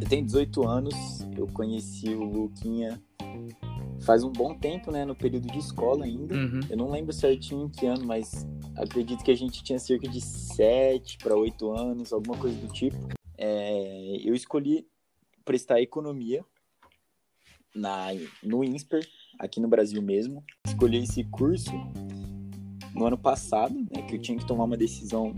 Eu tenho 18 anos, eu conheci o Luquinha faz um bom tempo, né? No período de escola ainda. Uhum. Eu não lembro certinho em que ano, mas acredito que a gente tinha cerca de 7 para 8 anos, alguma coisa do tipo. É, eu escolhi prestar economia na, no INSPER, aqui no Brasil mesmo. Escolhi esse curso no ano passado, né, que eu tinha que tomar uma decisão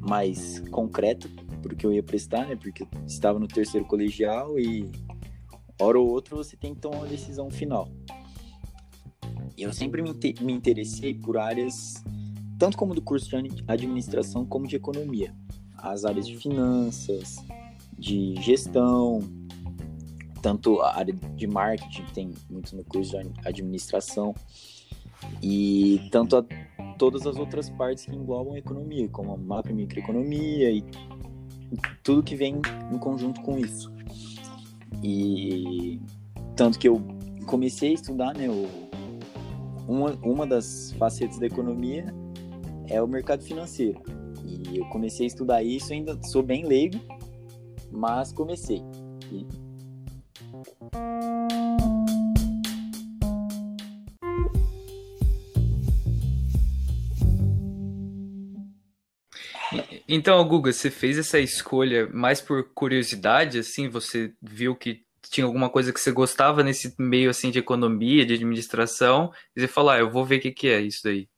mais concreta porque eu ia prestar, né, porque eu estava no terceiro colegial e hora ou outra você tem que tomar uma decisão final. E eu sempre me, me interessei por áreas, tanto como do curso de administração como de economia. As áreas de finanças, de gestão, tanto a área de marketing, que tem muito no curso de administração, e tanto a, todas as outras partes que englobam a economia, como a macro e microeconomia e tudo que vem em conjunto com isso. E tanto que eu comecei a estudar, né, o, uma, uma das facetas da economia é o mercado financeiro. E eu comecei a estudar isso, ainda sou bem leigo, mas comecei. E... Então, Guga, você fez essa escolha mais por curiosidade, assim, você viu que tinha alguma coisa que você gostava nesse meio assim de economia, de administração, e você falou, ah, eu vou ver o que, que é isso daí.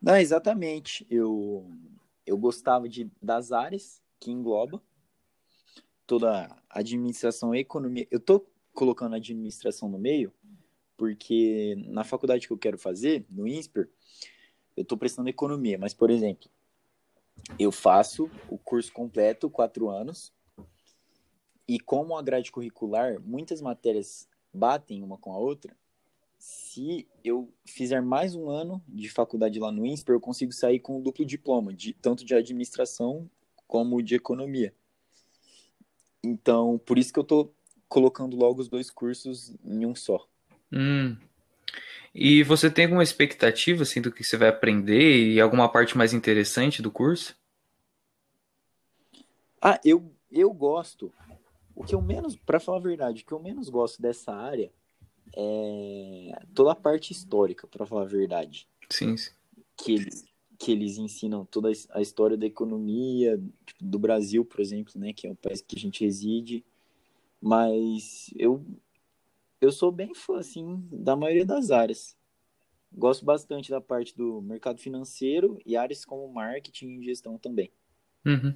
Não, exatamente. Eu, eu gostava de, das áreas que engloba toda a administração e economia. Eu tô colocando a administração no meio, porque na faculdade que eu quero fazer, no INSPER, eu tô prestando economia, mas, por exemplo, eu faço o curso completo, quatro anos, e como a grade curricular, muitas matérias batem uma com a outra, se eu fizer mais um ano de faculdade lá no INSPER, eu consigo sair com um duplo diploma, de, tanto de administração como de economia. Então, por isso que eu estou colocando logo os dois cursos em um só. Hum. E você tem alguma expectativa assim, do que você vai aprender e alguma parte mais interessante do curso? Ah, eu, eu gosto. O que eu menos, para falar a verdade, o que eu menos gosto dessa área é toda a parte histórica, para falar a verdade. Sim, sim. Que eles, que eles ensinam toda a história da economia, tipo, do Brasil, por exemplo, né, que é o país que a gente reside. Mas eu, eu sou bem fã, assim, da maioria das áreas. Gosto bastante da parte do mercado financeiro e áreas como marketing e gestão também. Uhum.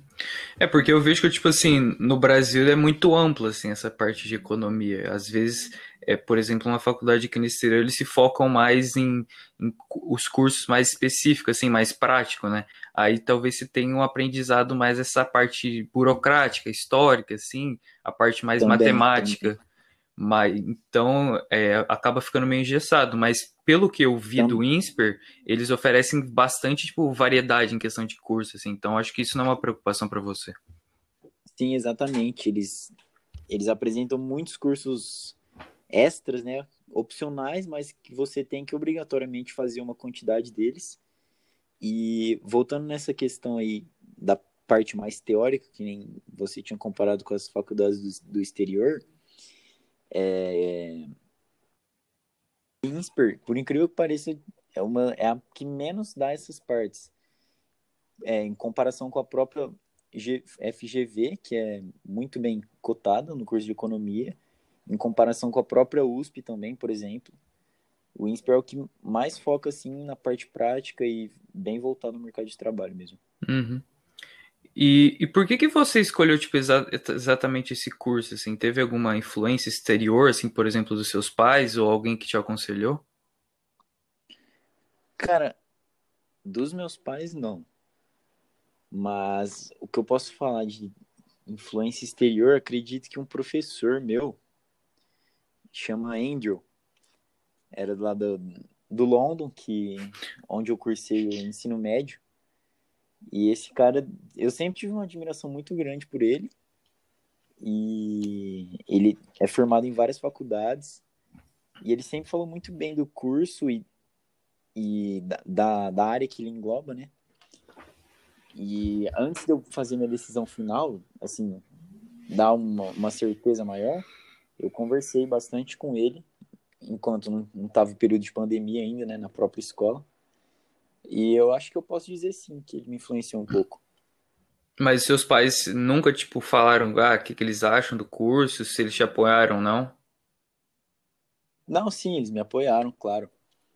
É porque eu vejo que, tipo assim, no Brasil é muito ampla, assim, essa parte de economia. Às vezes, é, por exemplo, uma faculdade no exterior, eles se focam mais em, em os cursos mais específicos, assim, mais prático, né? Aí talvez se tenha um aprendizado mais essa parte burocrática, histórica, assim, a parte mais também, matemática. Também. Mas, então, é, acaba ficando meio engessado. Mas, pelo que eu vi então, do INSPER, eles oferecem bastante tipo, variedade em questão de curso. Assim, então, acho que isso não é uma preocupação para você. Sim, exatamente. Eles, eles apresentam muitos cursos extras, né? Opcionais, mas que você tem que obrigatoriamente fazer uma quantidade deles. E voltando nessa questão aí da parte mais teórica, que nem você tinha comparado com as faculdades do, do exterior, é... INSPER, por incrível que pareça, é, uma, é a que menos dá essas partes. É, em comparação com a própria G, FGV, que é muito bem cotada no curso de economia, em comparação com a própria USP também, por exemplo. O INSPER é o que mais foca assim na parte prática e bem voltado no mercado de trabalho mesmo. Uhum. E, e por que que você escolheu tipo, exa exatamente esse curso? Assim, teve alguma influência exterior, assim, por exemplo, dos seus pais ou alguém que te aconselhou? Cara, dos meus pais não. Mas o que eu posso falar de influência exterior, acredito que um professor meu chama Andrew, era lá do, do London, que onde eu cursei o ensino médio. E esse cara, eu sempre tive uma admiração muito grande por ele. E ele é formado em várias faculdades. E ele sempre falou muito bem do curso e, e da, da, área que ele engloba, né? E antes de eu fazer minha decisão final, assim, dar uma, uma certeza maior, eu conversei bastante com ele, enquanto não estava o período de pandemia ainda, né, na própria escola. E eu acho que eu posso dizer sim, que ele me influenciou um pouco. Mas seus pais nunca, tipo, falaram ah, o que, que eles acham do curso, se eles te apoiaram, não? Não, sim, eles me apoiaram, claro.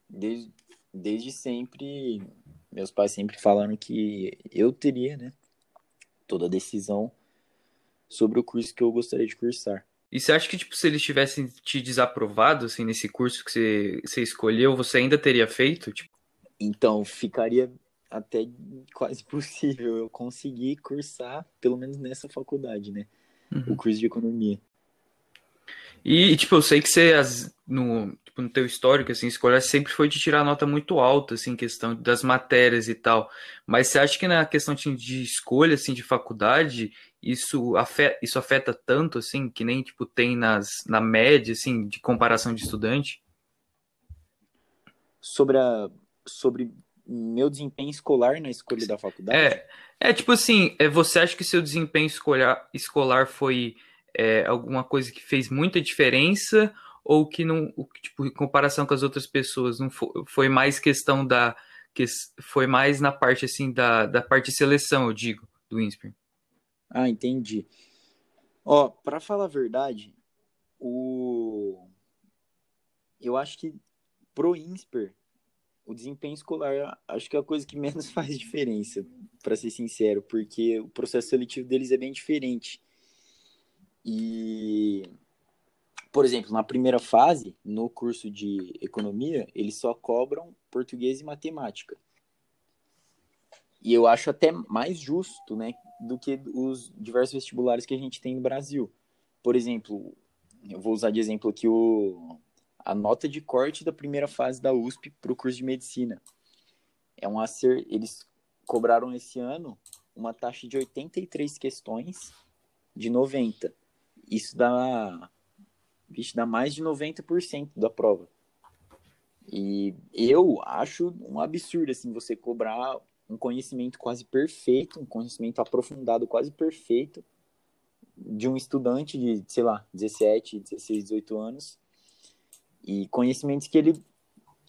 Desde, desde sempre, meus pais sempre falaram que eu teria, né, toda a decisão sobre o curso que eu gostaria de cursar. E você acha que, tipo, se eles tivessem te desaprovado, assim, nesse curso que você, você escolheu, você ainda teria feito? Tipo... Então, ficaria até quase possível eu conseguir cursar, pelo menos nessa faculdade, né? Uhum. O curso de economia. E, tipo, eu sei que você, no, tipo, no teu histórico, assim, escolar sempre foi de tirar nota muito alta, assim, questão das matérias e tal. Mas você acha que na questão de escolha, assim, de faculdade, isso afeta, isso afeta tanto, assim, que nem, tipo, tem nas, na média, assim, de comparação de estudante? Sobre a... Sobre meu desempenho escolar na escolha da faculdade? É, é tipo assim, é, você acha que seu desempenho escolar, escolar foi é, alguma coisa que fez muita diferença ou que não, tipo, em comparação com as outras pessoas, não foi, foi mais questão da que foi mais na parte assim da, da parte de seleção, eu digo, do INSPER. Ah, entendi. Ó, para falar a verdade, o eu acho que pro INSPER o desempenho escolar acho que é a coisa que menos faz diferença, para ser sincero, porque o processo seletivo deles é bem diferente. E, por exemplo, na primeira fase, no curso de economia, eles só cobram português e matemática. E eu acho até mais justo, né, do que os diversos vestibulares que a gente tem no Brasil. Por exemplo, eu vou usar de exemplo aqui o a nota de corte da primeira fase da USP para o curso de medicina. É um acer... Eles cobraram esse ano uma taxa de 83 questões de 90. Isso dá, vixe, dá mais de 90% da prova. E eu acho um absurdo assim você cobrar um conhecimento quase perfeito, um conhecimento aprofundado quase perfeito de um estudante de, sei lá, 17, 16, 18 anos e conhecimentos que ele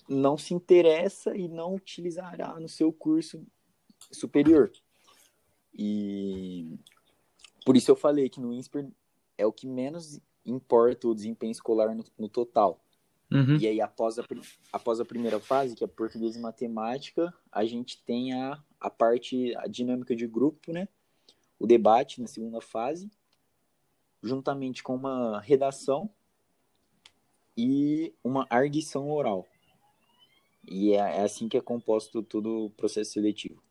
não se interessa e não utilizará no seu curso superior. E por isso eu falei que no INSPER é o que menos importa o desempenho escolar no, no total. Uhum. E aí, após a, após a primeira fase, que é português e matemática, a gente tem a, a parte, a dinâmica de grupo, né? O debate na segunda fase, juntamente com uma redação e uma arguição oral. E é, é assim que é composto todo o processo seletivo.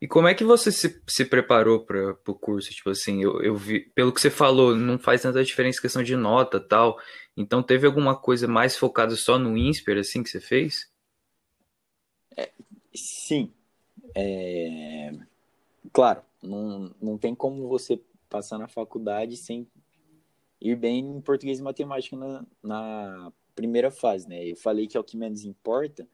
E como é que você se, se preparou para o curso? Tipo assim, eu, eu vi, pelo que você falou, não faz tanta diferença questão de nota tal. Então, teve alguma coisa mais focada só no INSPER, assim, que você fez? É, sim. É... Claro, não, não tem como você passar na faculdade sem ir bem em português e matemática na, na primeira fase, né? Eu falei que é o que menos importa,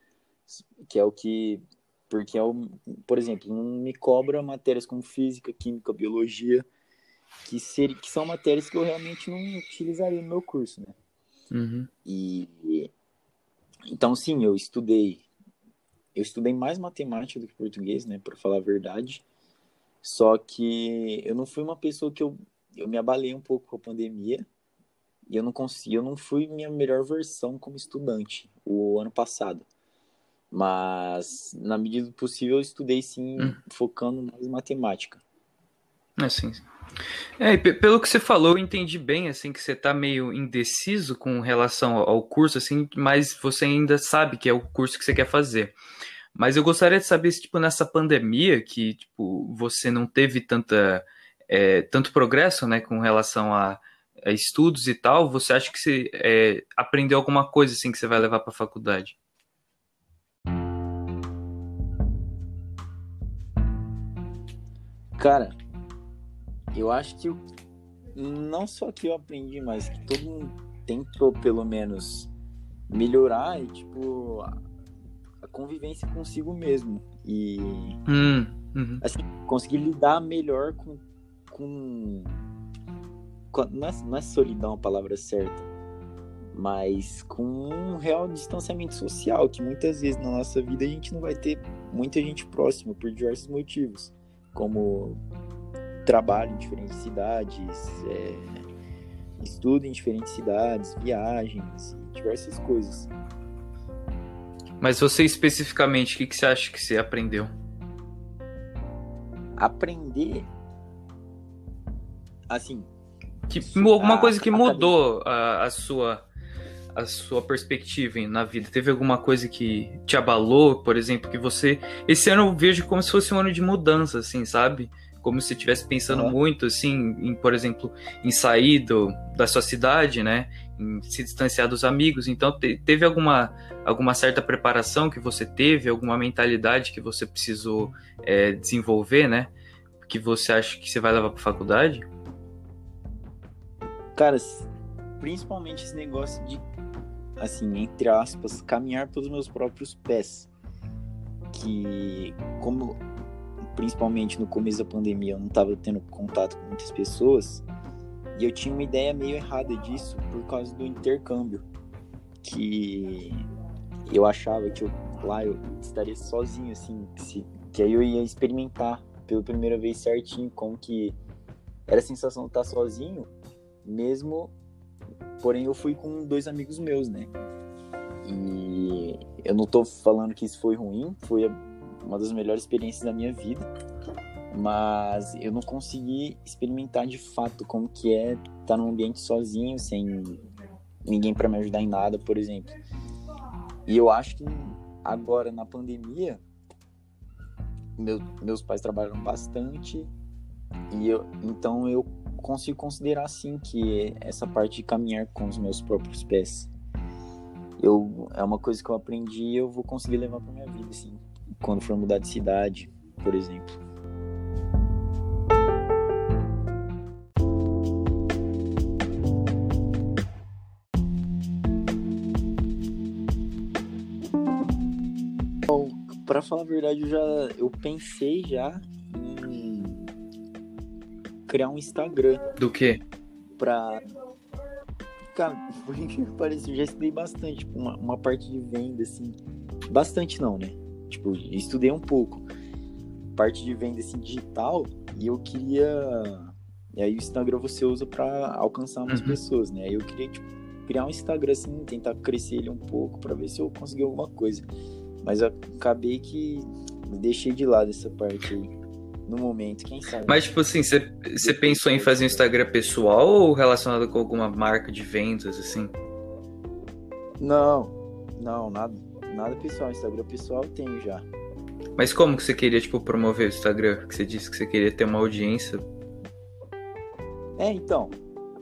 que é o que porque é o, por exemplo, não me cobra matérias como física, química, biologia, que, ser, que são matérias que eu realmente não utilizaria no meu curso, né? Uhum. E então sim, eu estudei, eu estudei mais matemática do que português, né? Para falar a verdade. Só que eu não fui uma pessoa que eu eu me abalei um pouco com a pandemia e eu não consegui, eu não fui minha melhor versão como estudante o ano passado. Mas na medida do possível eu estudei sim, hum. focando mais em matemática. Assim. É, pelo que você falou, eu entendi bem assim que você está meio indeciso com relação ao curso, assim, mas você ainda sabe que é o curso que você quer fazer. Mas eu gostaria de saber se, tipo, nessa pandemia, que tipo, você não teve tanta é, tanto progresso né, com relação a, a, estudos e tal, você acha que você é, aprendeu alguma coisa assim que você vai levar para a faculdade? Cara, eu acho que não só que eu aprendi, mas que todo mundo tentou pelo menos melhorar e tipo a, a convivência consigo mesmo e hum uhum. assim, conseguir lidar melhor com, com, com não, é, não é solidão a palavra certa, mas com um real distanciamento social, que muitas vezes na nossa vida a gente não vai ter muita gente próxima por diversos motivos, como trabalho em diferentes cidades, é, estudo em diferentes cidades, viagens, diversas coisas. Mas você especificamente, o que, que você acha que você aprendeu? Aprender. Assim. Que, alguma coisa que mudou a, a, sua a sua perspectiva na vida? Teve alguma coisa que te abalou, por exemplo, que você. Esse ano eu vejo como se fosse um ano de mudança, assim, sabe? Como se estivesse pensando uhum. muito, assim, em, por exemplo, em sair do, da sua cidade, né? Em se distanciar dos amigos. Então, te, teve alguma, alguma certa preparação que você teve, alguma mentalidade que você precisou é, desenvolver, né? Que você acha que você vai levar para faculdade? Cara, principalmente esse negócio de assim, entre aspas, caminhar pelos meus próprios pés. Que, como principalmente no começo da pandemia eu não estava tendo contato com muitas pessoas, e eu tinha uma ideia meio errada disso por causa do intercâmbio. Que eu achava que eu, lá eu estaria sozinho, assim, que, que aí eu ia experimentar pela primeira vez certinho como que era a sensação de estar sozinho, mesmo Porém, eu fui com dois amigos meus, né? E eu não tô falando que isso foi ruim, foi uma das melhores experiências da minha vida, mas eu não consegui experimentar de fato como que é estar num ambiente sozinho, sem ninguém para me ajudar em nada, por exemplo. E eu acho que agora na pandemia, meu, meus pais trabalham bastante e eu, então eu consigo considerar assim que essa parte de caminhar com os meus próprios pés eu é uma coisa que eu aprendi e eu vou conseguir levar para minha vida assim quando for mudar de cidade por exemplo. Para falar a verdade eu já eu pensei já criar um Instagram. Do quê? Pra. Cara, por que pareça, eu já estudei bastante, tipo, uma, uma parte de venda, assim. Bastante não, né? Tipo, estudei um pouco. Parte de venda, assim, digital, e eu queria. E aí o Instagram você usa para alcançar mais uhum. pessoas, né? Aí eu queria, tipo, criar um Instagram, assim, tentar crescer ele um pouco para ver se eu conseguir alguma coisa. Mas eu acabei que deixei de lado essa parte aí no momento, quem sabe. Mas, tipo assim, você pensou em fazer um Instagram pessoal ou relacionado com alguma marca de vendas, assim? Não, não, nada, nada pessoal. Instagram pessoal eu tenho já. Mas como que você queria, tipo, promover o Instagram? Que você disse que você queria ter uma audiência. É, então.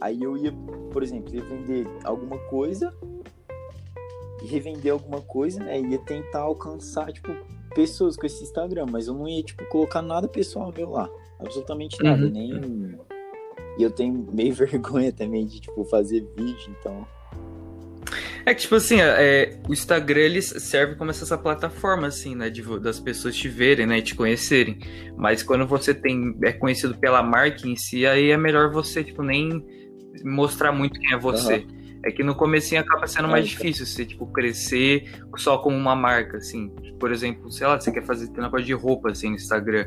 Aí eu ia, por exemplo, ia vender alguma coisa e revender alguma coisa, né? Ia tentar alcançar, tipo, pessoas com esse Instagram, mas eu não ia, tipo, colocar nada pessoal meu lá. Absolutamente nada, uhum. nem. E eu tenho meio vergonha também de, tipo, fazer vídeo, então. É que, tipo assim, é, o Instagram ele serve como essa plataforma, assim, né? De, das pessoas te verem, né? E te conhecerem. Mas quando você tem é conhecido pela marca em si, aí é melhor você, tipo, nem mostrar muito quem é você. Uhum. É que no comecinho acaba sendo mais é, difícil você, tipo, crescer só como uma marca, assim. Por exemplo, sei lá, você quer fazer uma coisa de roupa, assim, no Instagram.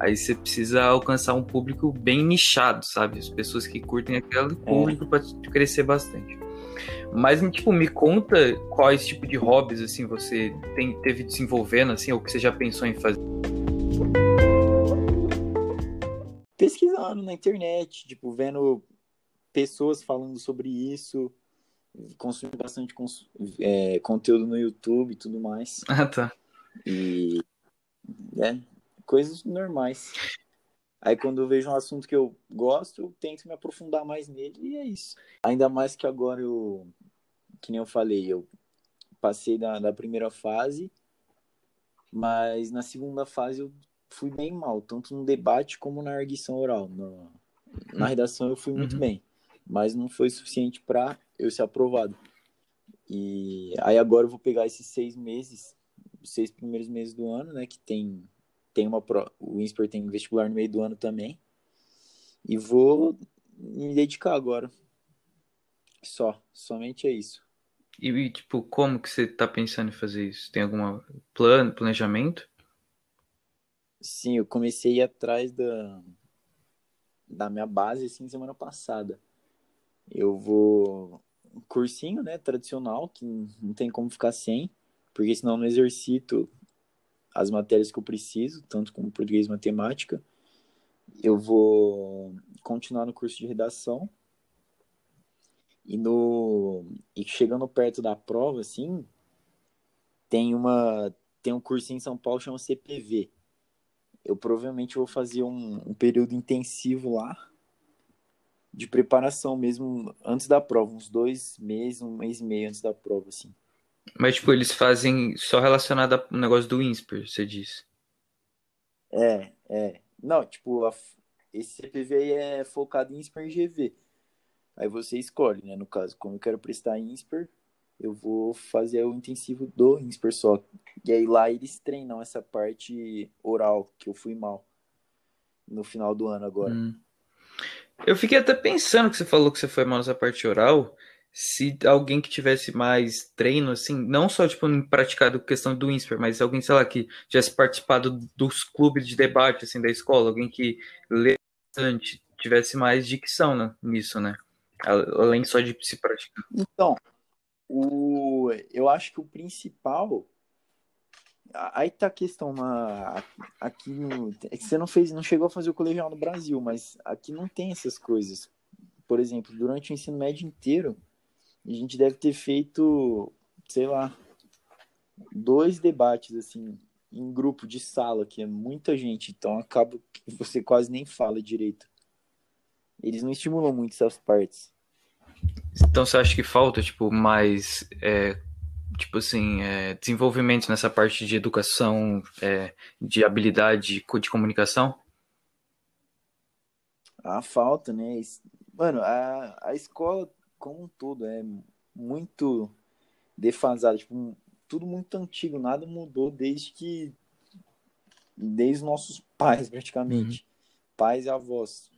Aí você precisa alcançar um público bem nichado, sabe? As pessoas que curtem aquele é. público é. para crescer bastante. Mas, tipo, me conta quais tipo de hobbies, assim, você tem, teve desenvolvendo, assim, ou que você já pensou em fazer. Pesquisando na internet, tipo, vendo pessoas falando sobre isso, consumo bastante cons é, conteúdo no YouTube e tudo mais. Ah, tá. E é, coisas normais. Aí quando eu vejo um assunto que eu gosto, eu tento me aprofundar mais nele e é isso. Ainda mais que agora eu, que nem eu falei, eu passei da, da primeira fase, mas na segunda fase eu fui bem mal, tanto no debate como na arguição oral. Na, na redação eu fui muito uhum. bem, mas não foi suficiente para eu ser aprovado. E aí agora eu vou pegar esses seis meses, seis primeiros meses do ano, né, que tem tem uma pro... o INSPER tem vestibular no meio do ano também. E vou me dedicar agora. Só, somente é isso. E, tipo, como que você tá pensando em fazer isso? Tem algum plano, planejamento? Sim, eu comecei a ir atrás da, da minha base, assim, semana passada. Eu vou... Cursinho, né, tradicional, que não tem como ficar sem, porque senão eu não exercito as matérias que eu preciso, tanto como português e matemática. Eu vou continuar no curso de redação. E no e chegando perto da prova assim, tem uma tem um curso em São Paulo chama CPV. Eu provavelmente vou fazer um, um período intensivo lá de preparação mesmo antes da prova, uns dois meses, um mês e meio antes da prova, assim. Mas, tipo, eles fazem só relacionado ao negócio do INSPER, você disse. É, é. Não, tipo, a, esse CPV aí é focado em INSPER e GV. Aí você escolhe, né? No caso, como eu quero prestar INSPER, eu vou fazer o intensivo do INSPER só. E aí lá eles treinam essa parte oral, que eu fui mal no final do ano agora. Hum. Eu fiquei até pensando que você falou que você foi mal nessa parte oral se alguém que tivesse mais treino, assim, não só, tipo, praticado questão do INSPER, mas alguém, sei lá, que tivesse participado dos clubes de debate, assim, da escola, alguém que lê bastante, tivesse mais dicção né, nisso, né? Além só de se praticar. Então, o, eu acho que o principal aí tá a questão na aqui é que você não fez não chegou a fazer o colegial no Brasil mas aqui não tem essas coisas por exemplo durante o ensino médio inteiro a gente deve ter feito, sei lá, dois debates assim em grupo de sala, que é muita gente, então acaba que você quase nem fala direito. Eles não estimulam muito essas partes. Então você acha que falta, tipo, mais, é, tipo assim, é, desenvolvimento nessa parte de educação, é, de habilidade de comunicação? Ah, falta, né? Mano, a, a escola como um todo é muito defasado, tipo, tudo muito antigo, nada mudou desde que desde os nossos pais praticamente, uhum. pais e avós.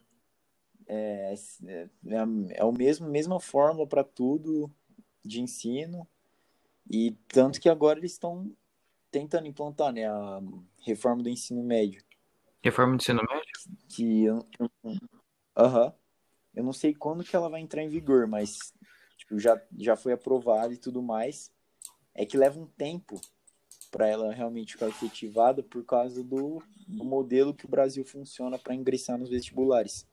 É, é, é o mesmo mesma fórmula para tudo de ensino e tanto que agora eles estão tentando implantar, né, a reforma do ensino médio. Reforma do ensino médio? Que aham. Eu não sei quando que ela vai entrar em vigor, mas tipo, já, já foi aprovada e tudo mais. É que leva um tempo para ela realmente ficar efetivada por causa do, do modelo que o Brasil funciona para ingressar nos vestibulares.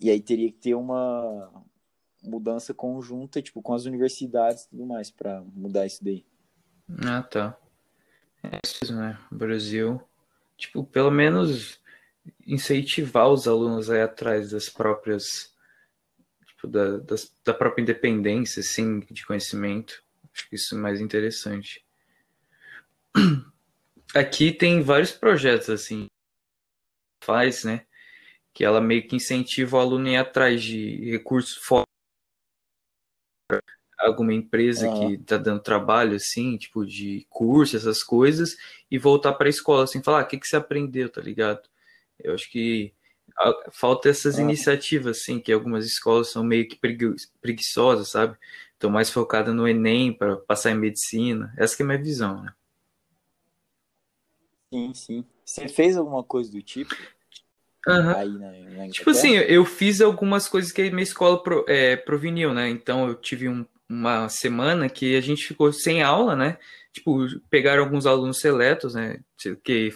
E aí teria que ter uma mudança conjunta, tipo, com as universidades e tudo mais, para mudar isso daí. Ah, tá. É isso, né? Brasil, tipo, pelo menos incentivar os alunos aí atrás das próprias tipo, da, das, da própria independência assim de conhecimento acho que isso é mais interessante aqui tem vários projetos assim faz né que ela meio que incentiva o aluno a ir atrás de recursos fora alguma empresa ah. que tá dando trabalho, assim, tipo, de curso, essas coisas, e voltar para a escola, assim, falar, ah, o que, que você aprendeu, tá ligado? Eu acho que falta essas ah. iniciativas, assim, que algumas escolas são meio que preguiçosas, sabe? Estão mais focadas no Enem para passar em medicina. Essa que é a minha visão, né? Sim, sim. Você fez alguma coisa do tipo? Uhum. Aí na, na tipo assim, eu fiz algumas coisas que a minha escola pro, é, proveniu, né? Então eu tive um, uma semana que a gente ficou sem aula, né? Tipo, pegaram alguns alunos seletos, né? Que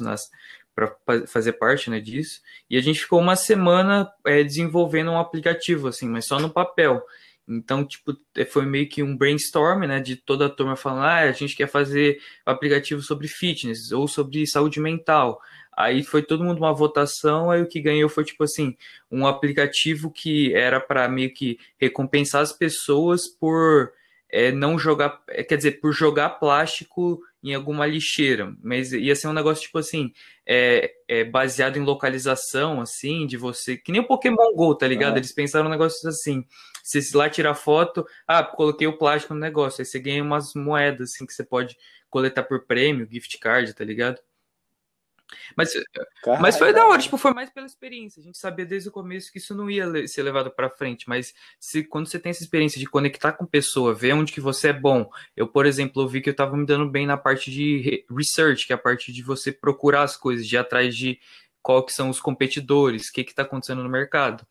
nas para fazer parte né, disso. E a gente ficou uma semana é, desenvolvendo um aplicativo, assim, mas só no papel. Então, tipo, é, foi meio que um brainstorm, né, de toda a turma falando, ah, a gente quer fazer aplicativo sobre fitness ou sobre saúde mental. Aí foi todo mundo uma votação, aí o que ganhou foi, tipo assim, um aplicativo que era para meio que recompensar as pessoas por é, não jogar, é, quer dizer, por jogar plástico em alguma lixeira, mas ia ser um negócio tipo assim, é, é, baseado em localização, assim, de você, que nem o Pokémon GO, tá ligado? Ah. Eles pensaram um negócio assim, se lá tirar foto, ah, coloquei o plástico no negócio, aí você ganha umas moedas, assim, que você pode coletar por prêmio, gift card, tá ligado? Mas, mas foi da hora, tipo, foi mais pela experiência. A gente sabia desde o começo que isso não ia ser levado para frente, mas se quando você tem essa experiência de conectar com pessoa, ver onde que você é bom. Eu, por exemplo, vi que eu tava me dando bem na parte de research, que é a parte de você procurar as coisas, de ir atrás de qual que são os competidores, o que que tá acontecendo no mercado.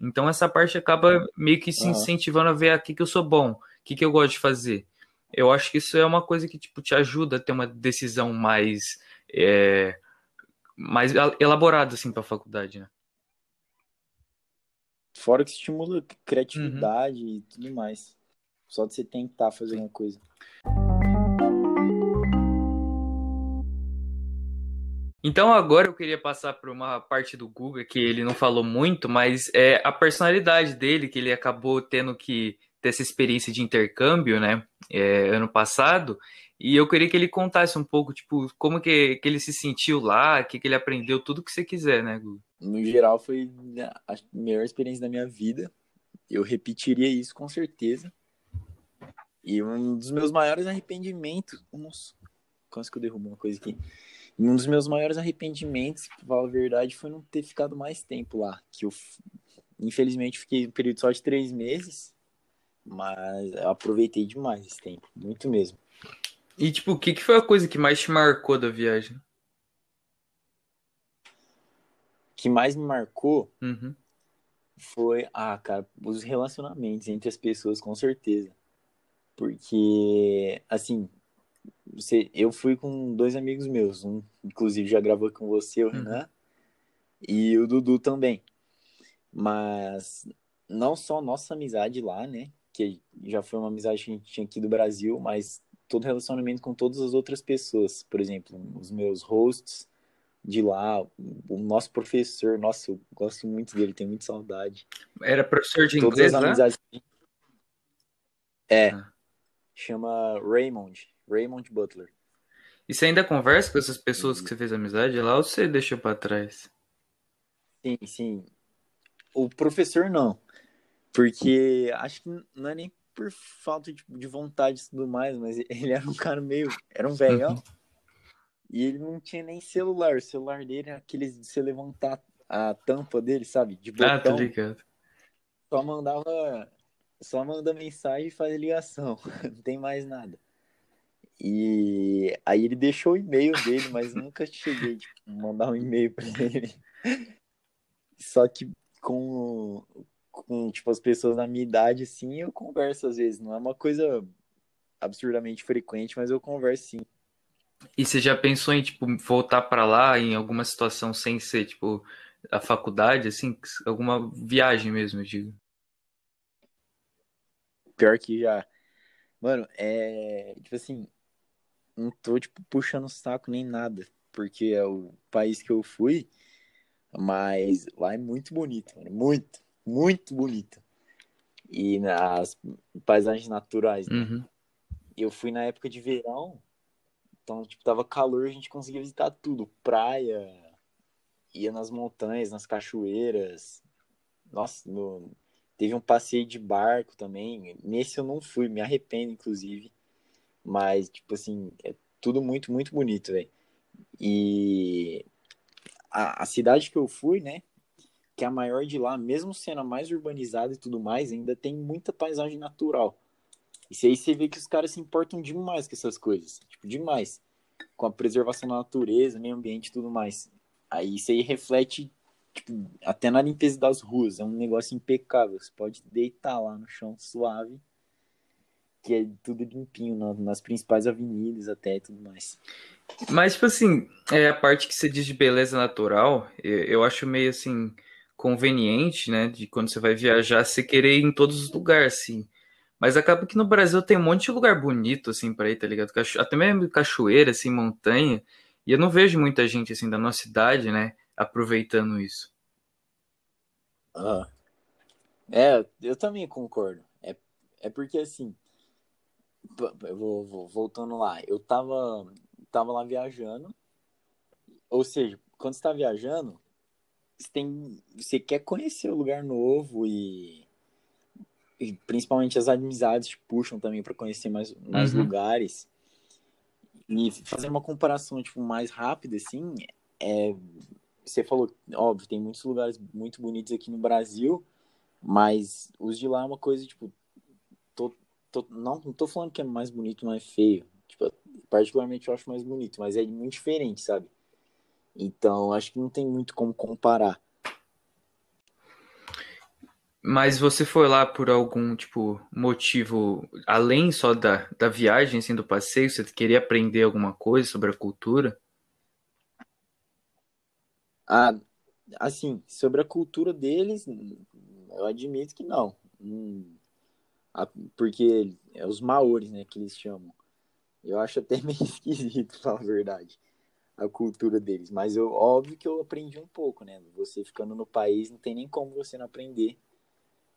Então essa parte acaba meio que se incentivando a ver aqui que eu sou bom, o que que eu gosto de fazer. Eu acho que isso é uma coisa que tipo te ajuda a ter uma decisão mais é, mais elaborado assim para a faculdade, né? Fora que estimula criatividade uhum. e tudo mais. Só de você tentar fazer uma coisa. Então agora eu queria passar por uma parte do Guga que ele não falou muito, mas é a personalidade dele, que ele acabou tendo que ter essa experiência de intercâmbio, né, é, ano passado, e eu queria que ele contasse um pouco, tipo, como que, que ele se sentiu lá, o que, que ele aprendeu, tudo que você quiser, né, Gu? No geral, foi a melhor experiência da minha vida. Eu repetiria isso com certeza. E um dos meus maiores arrependimentos. Nossa, quase que eu derrubo uma coisa aqui. Um dos meus maiores arrependimentos, pra falar a verdade, foi não ter ficado mais tempo lá. Que eu, infelizmente, fiquei um período só de três meses. Mas eu aproveitei demais esse tempo, muito mesmo. E, tipo, o que, que foi a coisa que mais te marcou da viagem? que mais me marcou uhum. foi, ah, cara, os relacionamentos entre as pessoas, com certeza. Porque, assim, você, eu fui com dois amigos meus, um, inclusive, já gravou com você, o uhum. Renan, e o Dudu também. Mas não só nossa amizade lá, né? Que já foi uma amizade que a gente tinha aqui do Brasil, mas todo relacionamento com todas as outras pessoas. Por exemplo, os meus hosts de lá, o nosso professor, nossa, eu gosto muito dele, tenho muita saudade. Era professor de Todas inglês, as amizades... né? É, ah. chama Raymond, Raymond Butler. E você ainda conversa com essas pessoas que você fez amizade lá ou você deixou para trás? Sim, sim. O professor não, porque acho que não é nem por falta de, de vontade e tudo mais, mas ele era um cara meio. Era um velhão. Uhum. e ele não tinha nem celular. O celular dele era aqueles de você levantar a tampa dele, sabe? De botão. Ah, tá ligado. Só mandava. Só manda mensagem e faz ligação. não tem mais nada. E aí ele deixou o e-mail dele, mas nunca cheguei tipo, mandar um e-mail para ele. Só que com, com, tipo, as pessoas da minha idade, assim, eu converso às vezes. Não é uma coisa absurdamente frequente, mas eu converso sim. E você já pensou em, tipo, voltar para lá em alguma situação sem ser, tipo, a faculdade, assim? Alguma viagem mesmo, eu digo? Pior que já. Mano, é. Tipo assim. Não tô, tipo, puxando o saco nem nada. Porque é o país que eu fui. Mas lá é muito bonito, mano. Muito muito bonita. E nas paisagens naturais, né? Uhum. Eu fui na época de verão, então, tipo, tava calor, a gente conseguia visitar tudo. Praia, ia nas montanhas, nas cachoeiras. Nossa, no... teve um passeio de barco também. Nesse eu não fui, me arrependo, inclusive. Mas, tipo assim, é tudo muito, muito bonito, velho. E a, a cidade que eu fui, né? Que a maior de lá, mesmo sendo a mais urbanizada e tudo mais, ainda tem muita paisagem natural. E aí você vê que os caras se importam demais com essas coisas, tipo, demais. Com a preservação da natureza, meio ambiente e tudo mais. Aí isso aí reflete tipo, até na limpeza das ruas, é um negócio impecável. Você pode deitar lá no chão suave, que é tudo limpinho nas principais avenidas até e tudo mais. Mas, tipo assim, é, a parte que você diz de beleza natural, eu acho meio assim conveniente, né? De quando você vai viajar, você querer ir em todos os lugares, assim. Mas acaba que no Brasil tem um monte de lugar bonito, assim, pra ir, tá ligado? Cacho... Até mesmo cachoeira, assim, montanha. E eu não vejo muita gente, assim, da nossa cidade, né? Aproveitando isso. Ah. É, eu também concordo. É, é porque, assim, eu vou, vou, voltando lá, eu tava, tava lá viajando, ou seja, quando você tá viajando, você tem você quer conhecer o lugar novo e, e principalmente as amizades te puxam também para conhecer mais, mais uhum. lugares E fazer uma comparação tipo, mais rápida, assim, é, você falou, óbvio, tem muitos lugares muito bonitos aqui no Brasil, mas os de lá é uma coisa, tipo, tô, tô, não, não tô falando que é mais bonito, não é feio. Tipo, particularmente eu acho mais bonito, mas é muito diferente, sabe? Então, acho que não tem muito como comparar. Mas você foi lá por algum, tipo, motivo além só da, da viagem, assim, do passeio? Você queria aprender alguma coisa sobre a cultura? Ah, assim, sobre a cultura deles, eu admito que não. Hum, porque é os maores, né, que eles chamam. Eu acho até meio esquisito, falar a verdade, a cultura deles. Mas eu, óbvio que eu aprendi um pouco, né? Você ficando no país, não tem nem como você não aprender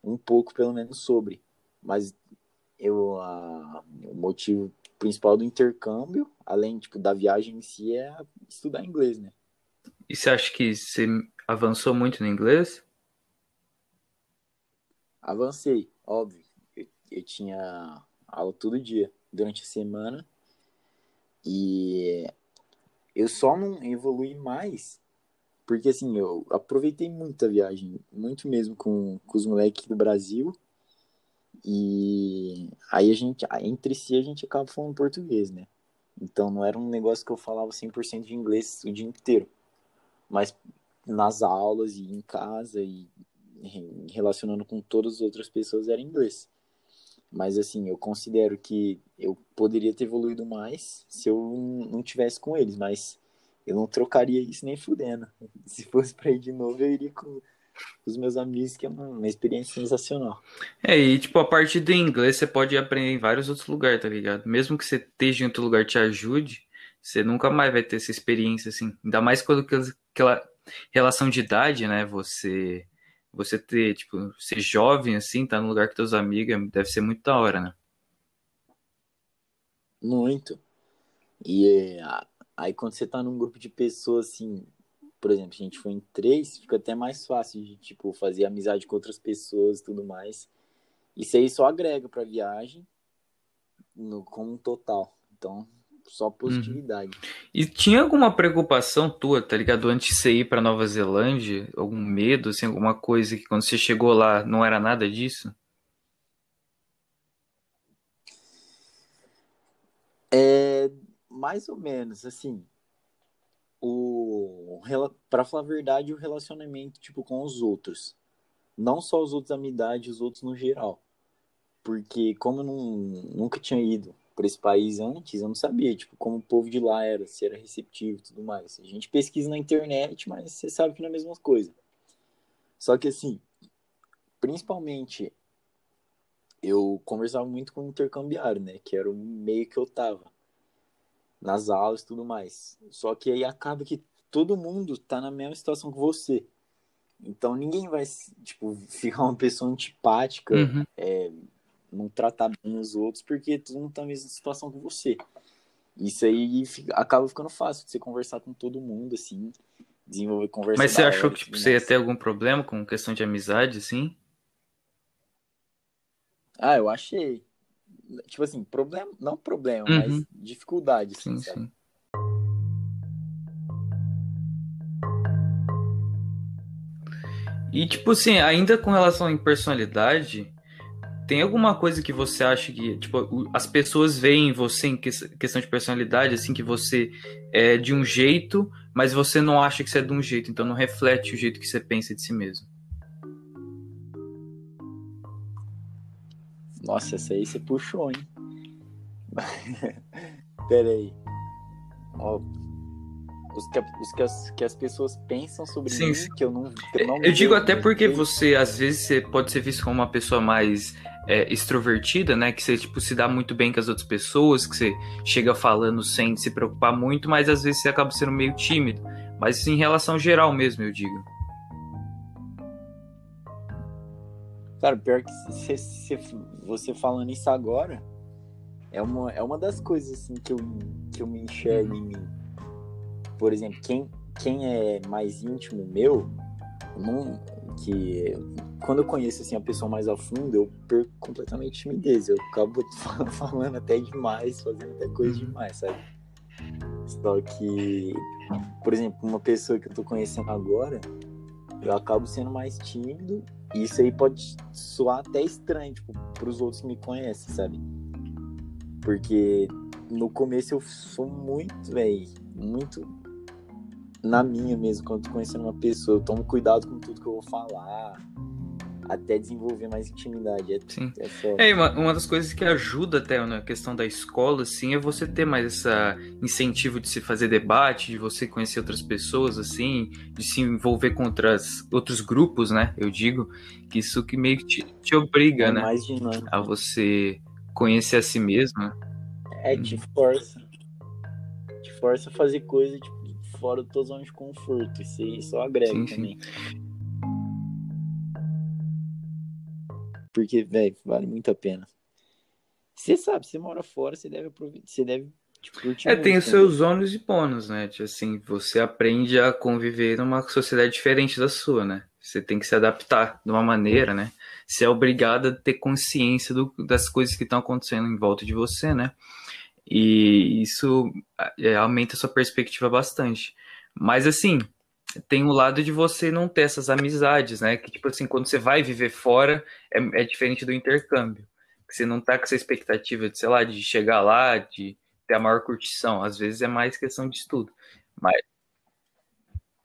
um pouco pelo menos sobre. Mas eu a, o motivo principal do intercâmbio, além tipo, da viagem em si, é estudar inglês, né? E você acha que você avançou muito no inglês? Avancei, óbvio. Eu, eu tinha aula todo dia, durante a semana. E eu só não evolui mais porque, assim, eu aproveitei muito a viagem, muito mesmo com, com os moleques do Brasil. E aí a gente, entre si, a gente acaba falando português, né? Então não era um negócio que eu falava 100% de inglês o dia inteiro. Mas nas aulas e em casa e relacionando com todas as outras pessoas era inglês. Mas assim, eu considero que eu poderia ter evoluído mais se eu não tivesse com eles, mas eu não trocaria isso nem fudendo. Se fosse pra ir de novo, eu iria com os meus amigos, que é uma, uma experiência sensacional. É, e tipo, a partir do inglês você pode aprender em vários outros lugares, tá ligado? Mesmo que você esteja em outro lugar te ajude, você nunca mais vai ter essa experiência, assim. Ainda mais quando aquela relação de idade, né? Você você ter, tipo, ser jovem, assim, tá no lugar com teus amigos, deve ser muito da hora, né? Muito. E Aí quando você tá num grupo de pessoas assim, por exemplo, a gente foi em três, fica até mais fácil de, tipo, fazer amizade com outras pessoas e tudo mais. Isso aí só agrega pra viagem no, como um total. Então, só uhum. positividade. Uhum. E tinha alguma preocupação tua, tá ligado? Antes de você ir pra Nova Zelândia? Algum medo, assim, alguma coisa que quando você chegou lá não era nada disso? É, mais ou menos, assim, o para falar a verdade, o relacionamento tipo com os outros, não só os outros amizades, os outros no geral. Porque como eu não, nunca tinha ido para esse país antes, eu não sabia, tipo, como o povo de lá era, se era receptivo e tudo mais. A gente pesquisa na internet, mas você sabe que não é a mesma coisa. Só que assim, principalmente eu conversava muito com o intercambiário, né, que era o meio que eu tava nas aulas e tudo mais. Só que aí acaba que todo mundo tá na mesma situação que você. Então ninguém vai, tipo, ficar uma pessoa antipática, uhum. é, não tratar bem os outros, porque todo mundo tá na mesma situação que você. Isso aí fica, acaba ficando fácil de você conversar com todo mundo, assim, desenvolver conversa. Mas você achou que tipo, você ia ter algum problema com questão de amizade, assim? Ah, eu achei. Tipo assim, problema, não problema, uhum. mas dificuldade, assim, sim, sabe? Sim. E tipo assim, ainda com relação à personalidade, tem alguma coisa que você acha que, tipo, as pessoas veem você em questão de personalidade, assim, que você é de um jeito, mas você não acha que você é de um jeito, então não reflete o jeito que você pensa de si mesmo? Nossa, essa aí você puxou, hein? Pera aí. Ó, os, que, os que, as, que as pessoas pensam sobre sim, mim, sim. que eu não, que eu não Eu digo até porque você, às vezes, você pode ser visto como uma pessoa mais é, extrovertida, né? Que você, tipo, se dá muito bem com as outras pessoas, que você chega falando sem se preocupar muito, mas às vezes você acaba sendo meio tímido. Mas em relação geral mesmo, eu digo. Cara, pior que se, se, você falando isso agora, é uma, é uma das coisas assim que eu, que eu me enxergo em mim. Por exemplo, quem, quem é mais íntimo meu, não, que quando eu conheço assim, a pessoa mais a fundo, eu perco completamente timidez. Eu acabo falando até demais, fazendo até coisa uhum. demais, sabe? Só que, por exemplo, uma pessoa que eu tô conhecendo agora, eu acabo sendo mais tímido. E isso aí pode soar até estranho, tipo, pros outros que me conhecem, sabe? Porque no começo eu sou muito, velho, muito na minha mesmo, quando tô conhecendo uma pessoa. Eu tomo cuidado com tudo que eu vou falar até desenvolver mais intimidade. É, Sim. É, é uma, uma das coisas que ajuda até na questão da escola, assim, é você ter mais esse incentivo de se fazer debate, de você conhecer outras pessoas, assim, de se envolver com outras, outros grupos, né? Eu digo que isso que meio que te, te obriga, é né? Mais dinâmico. A você conhecer a si mesmo. É, te força. Te força a fazer coisa tipo, fora da tua zona de conforto. Isso aí só agrega sim, também. Sim. Porque, velho, vale muito a pena. Você sabe, você mora fora, você deve aproveitar, você deve tipo, É, tem os seus ônus e bônus, né? Tipo assim, você aprende a conviver numa sociedade diferente da sua, né? Você tem que se adaptar de uma maneira, né? Você é obrigado a ter consciência do, das coisas que estão acontecendo em volta de você, né? E isso é, aumenta a sua perspectiva bastante. Mas assim, tem o lado de você não ter essas amizades, né? Que, tipo assim, quando você vai viver fora, é, é diferente do intercâmbio. Que você não tá com essa expectativa de, sei lá, de chegar lá, de ter a maior curtição. Às vezes é mais questão de estudo. Mas.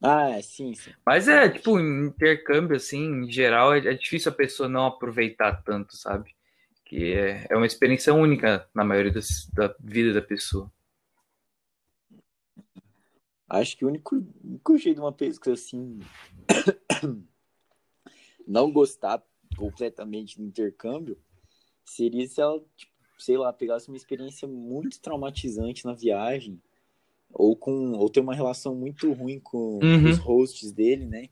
Ah, sim, sim. Mas é, tipo, intercâmbio, assim, em geral, é, é difícil a pessoa não aproveitar tanto, sabe? Que é, é uma experiência única na maioria das, da vida da pessoa. Acho que o único, único jeito de uma pessoa assim não gostar completamente do intercâmbio seria se ela, tipo, sei lá, pegasse uma experiência muito traumatizante na viagem ou com ou ter uma relação muito ruim com uhum. os hosts dele, né?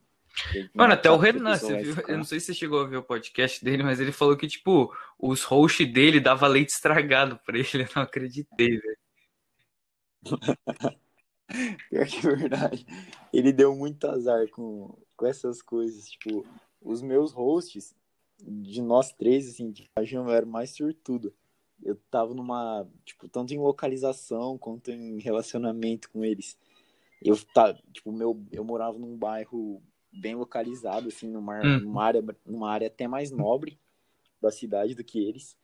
Mano, até o Renan, viu, eu não sei se você chegou a ver o podcast dele, mas ele falou que, tipo, os hosts dele dava leite estragado pra ele. Eu não acreditei, velho. Pior que é verdade. Ele deu muito azar com, com essas coisas. Tipo, os meus hosts, de nós três, assim, de eu era mais sortudo. Eu tava numa, tipo, tanto em localização quanto em relacionamento com eles. Eu, tá, tipo, meu, eu morava num bairro bem localizado, assim, numa, hum. numa, área, numa área até mais nobre da cidade do que eles.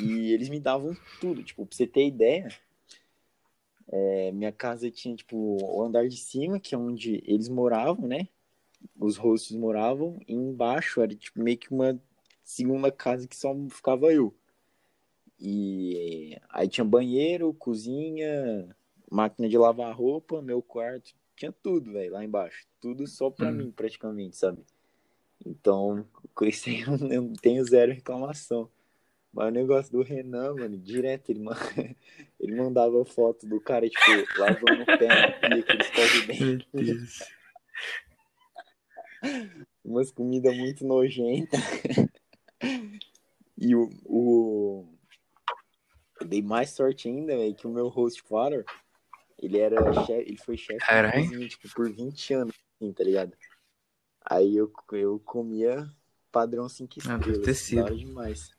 E eles me davam tudo, tipo, pra você ter ideia, é, minha casa tinha, tipo, o andar de cima, que é onde eles moravam, né? Os hosts moravam, e embaixo era, tipo, meio que uma segunda casa que só ficava eu. E aí tinha banheiro, cozinha, máquina de lavar roupa, meu quarto, tinha tudo, velho, lá embaixo. Tudo só pra hum. mim, praticamente, sabe? Então, com isso aí eu não tenho zero reclamação. Mas o negócio do Renan, mano, direto, ele, ele mandava foto do cara, tipo, lavando o pé na pia, que eles correm bem. Umas comidas muito nojentas. E o, o... Eu dei mais sorte ainda, velho, que o meu host father, ele era chefe, ele foi chefe tipo, por 20 anos, assim, tá ligado? Aí eu, eu comia padrão 5 ah, estrelas. Ah, demais.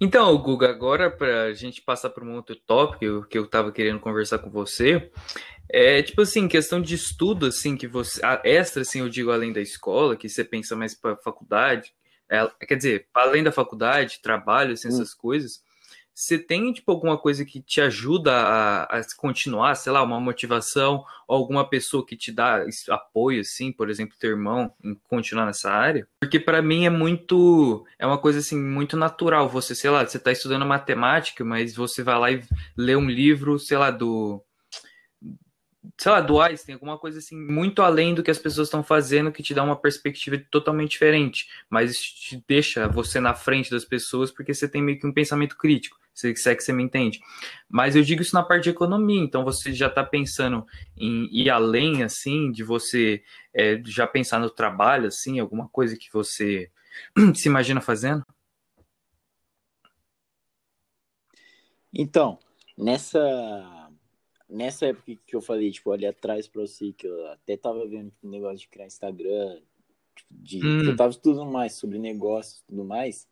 Então, Guga, agora para a gente passar para um outro tópico que eu estava querendo conversar com você, é tipo assim, questão de estudo, assim, que você. extra, assim, eu digo além da escola, que você pensa mais para faculdade, é, quer dizer, além da faculdade, trabalho, assim, hum. essas coisas. Você tem, tipo, alguma coisa que te ajuda a, a, continuar, sei lá, uma motivação, alguma pessoa que te dá apoio, assim, por exemplo, teu irmão, em continuar nessa área? Porque para mim é muito, é uma coisa, assim, muito natural. Você, sei lá, você tá estudando matemática, mas você vai lá e lê um livro, sei lá, do sei lá, do Einstein, alguma coisa assim, muito além do que as pessoas estão fazendo, que te dá uma perspectiva totalmente diferente, mas te deixa você na frente das pessoas porque você tem meio que um pensamento crítico, se é que você me entende. Mas eu digo isso na parte de economia, então você já está pensando em ir além, assim, de você é, já pensar no trabalho, assim, alguma coisa que você se imagina fazendo? Então, nessa nessa época que eu falei, tipo, ali atrás pra você, que eu até tava vendo tipo, um negócio de criar Instagram, tipo, de, hum. eu tava estudando mais sobre negócios e tudo mais,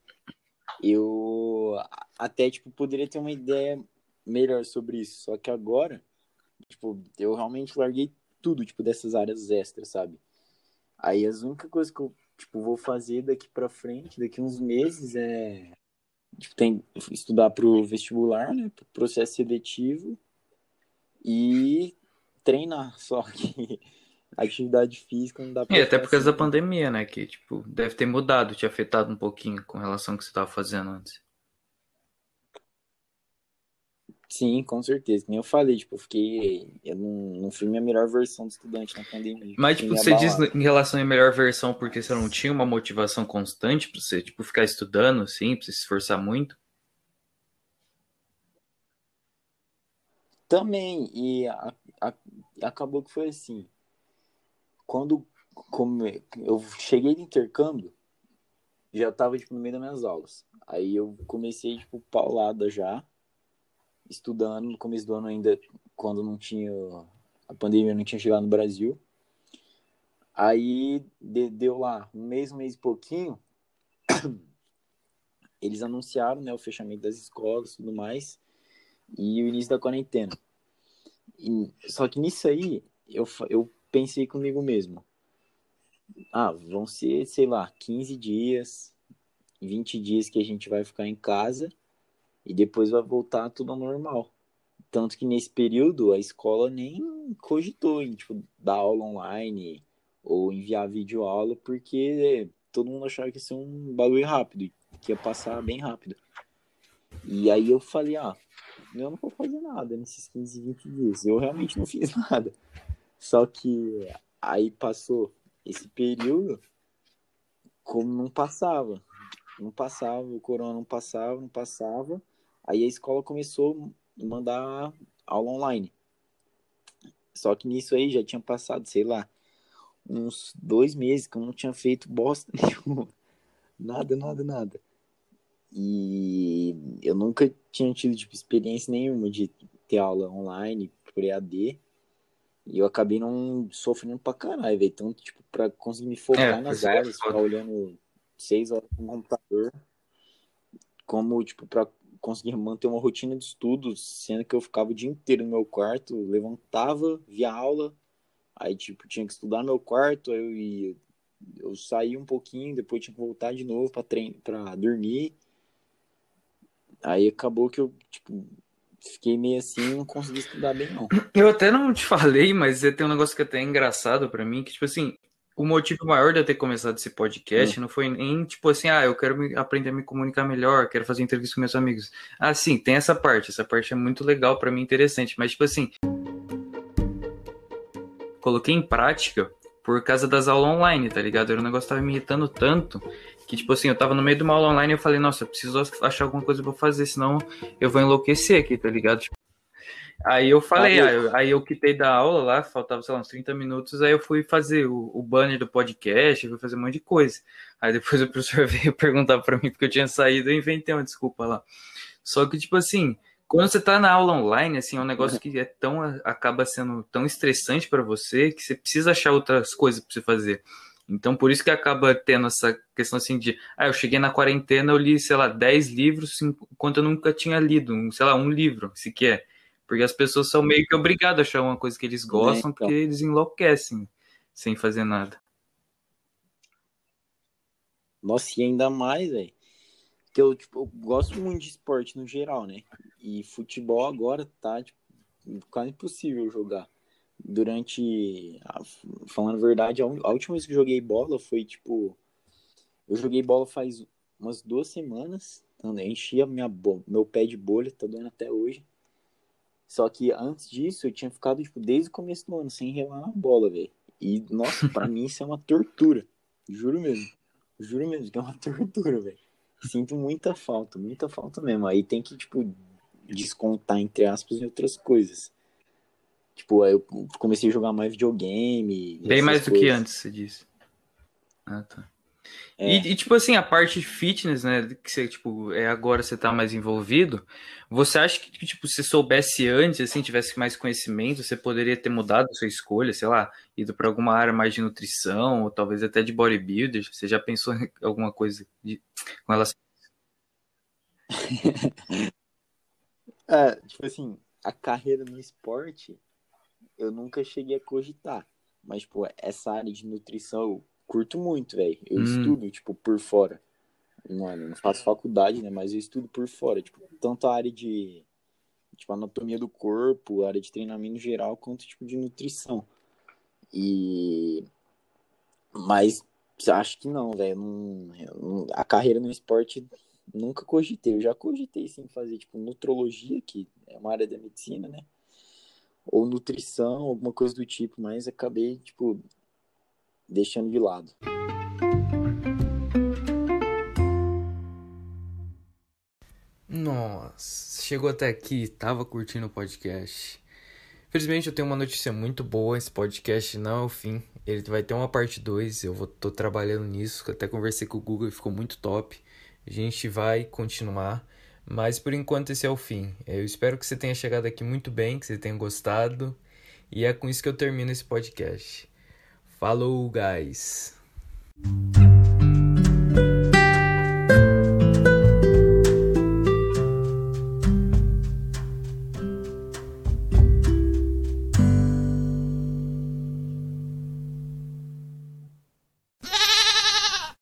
eu até, tipo, poderia ter uma ideia melhor sobre isso. Só que agora Tipo, eu realmente larguei tudo, tipo, dessas áreas extras, sabe? Aí as únicas coisas que eu, tipo, vou fazer daqui pra frente, daqui uns meses, é tipo, tem estudar pro vestibular, né? Pro processo seletivo e treinar, só que atividade física não dá pra E até por causa da assim. pandemia, né? Que, tipo, deve ter mudado, te afetado um pouquinho com relação ao que você estava fazendo antes. Sim, com certeza. Nem eu falei, tipo, eu fiquei. Eu não, não fui minha melhor versão de estudante na pandemia. Mas, tipo, você diz em relação à melhor versão porque você não tinha uma motivação constante pra você, tipo, ficar estudando, assim, pra você se esforçar muito? Também, e a- a- acabou que foi assim. Quando eu cheguei do intercâmbio, já tava, tipo, no meio das minhas aulas. Aí eu comecei, tipo, paulada já, estudando no começo do ano ainda, quando não tinha. A pandemia não tinha chegado no Brasil. Aí de- deu lá um mês, um mês e pouquinho, eles anunciaram, né, o fechamento das escolas e tudo mais, e o início da quarentena. E- só que nisso aí, eu, eu pensei comigo mesmo, ah, vão ser, sei lá, 15 dias, 20 dias que a gente vai ficar em casa, e depois vai voltar tudo ao normal. Tanto que nesse período, a escola nem cogitou em, tipo, dar aula online ou enviar vídeo aula, porque todo mundo achava que ia ser um bagulho rápido, que ia passar bem rápido. E aí eu falei, ah, eu não vou fazer nada nesses 15, 20 dias. Eu realmente não fiz nada. Só que aí passou esse período, como não passava. Não passava, o corona não passava, não passava. Aí a escola começou a mandar aula online. Só que nisso aí já tinha passado, sei lá, uns dois meses que eu não tinha feito bosta nenhuma. Nada, nada, nada. E eu nunca tinha tido tipo, experiência nenhuma de ter aula online por EAD. E eu acabei não sofrendo pra caralho, velho. Tanto, tipo, pra conseguir me focar É, nas é, aulas, foda. ficar olhando seis horas no computador, como, tipo, pra conseguir manter uma rotina de estudos, sendo que eu ficava o dia inteiro no meu quarto, levantava, via aula, aí, tipo, tinha que estudar no meu quarto, aí eu ia, eu saía um pouquinho, depois tinha que voltar de novo pra, trein... pra dormir. Aí acabou que eu, tipo, fiquei meio assim, não consegui estudar bem, não. Eu até não te falei, mas tem um negócio que é até engraçado pra mim, que, tipo assim, o motivo maior de eu ter começado esse podcast não foi nem, tipo assim, ah, eu quero me- aprender a me comunicar melhor, quero fazer entrevista com meus amigos. Ah, sim, tem essa parte, essa parte é muito legal pra mim, interessante, mas, tipo assim, coloquei em prática por causa das aulas online, tá ligado? Era um negócio que tava me irritando tanto que, tipo assim, eu tava no meio de uma aula online e eu falei, nossa, eu preciso achar alguma coisa pra fazer, senão eu vou enlouquecer aqui, tá ligado? Tipo, Aí eu falei, Ah, ah, eu- aí eu quitei da aula lá, faltava, sei lá, uns 30 minutos, aí eu fui fazer o, o banner do podcast, fui fazer um monte de coisa. Aí depois o professor veio perguntar pra mim porque eu tinha saído, eu inventei uma desculpa lá. Só que, tipo assim, quando você tá na aula online, assim, é um negócio que é tão, acaba sendo tão estressante pra você que você precisa achar outras coisas pra você fazer. Então, por isso que acaba tendo essa questão assim de, ah, eu cheguei na quarentena, eu li, sei lá, 10 livros, enquanto eu nunca tinha lido, um, sei lá, um livro, sequer. Porque as pessoas são meio que obrigadas a achar uma coisa que eles gostam, É, então. porque eles enlouquecem sem fazer nada. Nossa, e ainda mais, velho. Que eu, tipo, eu gosto muito de esporte no geral, né? E futebol agora tá, tipo, quase impossível jogar. Durante. Falando a verdade, a última vez que joguei bola foi, tipo. Eu joguei bola faz umas duas semanas. Então, eu enchi a minha, meu pé de bolha, tá doendo até hoje. Só que antes disso, eu tinha ficado, tipo, desde o começo do ano, sem relar na bola, velho. E, nossa, pra mim isso é uma tortura. Juro mesmo. Juro mesmo que é uma tortura, velho. Sinto muita falta, muita falta mesmo. Aí tem que, tipo, descontar, entre aspas, em outras coisas. Tipo, aí eu comecei a jogar mais videogame. Bem mais do que coisas. antes, você disse. Ah, tá. É. E, e, tipo assim, a parte fitness, né, que você, tipo, é agora você tá mais envolvido, você acha que, tipo, se soubesse antes, assim, tivesse mais conhecimento, você poderia ter mudado a sua escolha, sei lá, ido pra alguma área mais de nutrição, ou talvez até de bodybuilder, você já pensou em alguma coisa de, com relação É, tipo assim, a carreira no esporte eu nunca cheguei a cogitar. Mas, tipo, essa área de nutrição curto muito, velho. Eu hum. estudo, tipo, por fora. Mano, não faço faculdade, né? Mas eu estudo por fora. Tipo, tanto a área de tipo, anatomia do corpo, área de treinamento geral, quanto tipo de nutrição. E mas acho que não, velho. A carreira no esporte nunca cogitei. Eu já cogitei sim fazer tipo nutrologia, que é uma área da medicina, né? Ou nutrição, alguma coisa do tipo, mas acabei tipo deixando de lado. Nossa, chegou até aqui, tava curtindo o podcast. Felizmente eu tenho uma notícia muito boa, esse podcast não é o fim. Ele vai ter uma parte 2, eu vou, tô trabalhando nisso, até conversei com o Google e ficou muito top. A gente vai continuar, mas por enquanto esse é o fim. Eu espero que você tenha chegado aqui muito bem, que você tenha gostado. E é com isso que eu termino esse podcast. Falou, guys!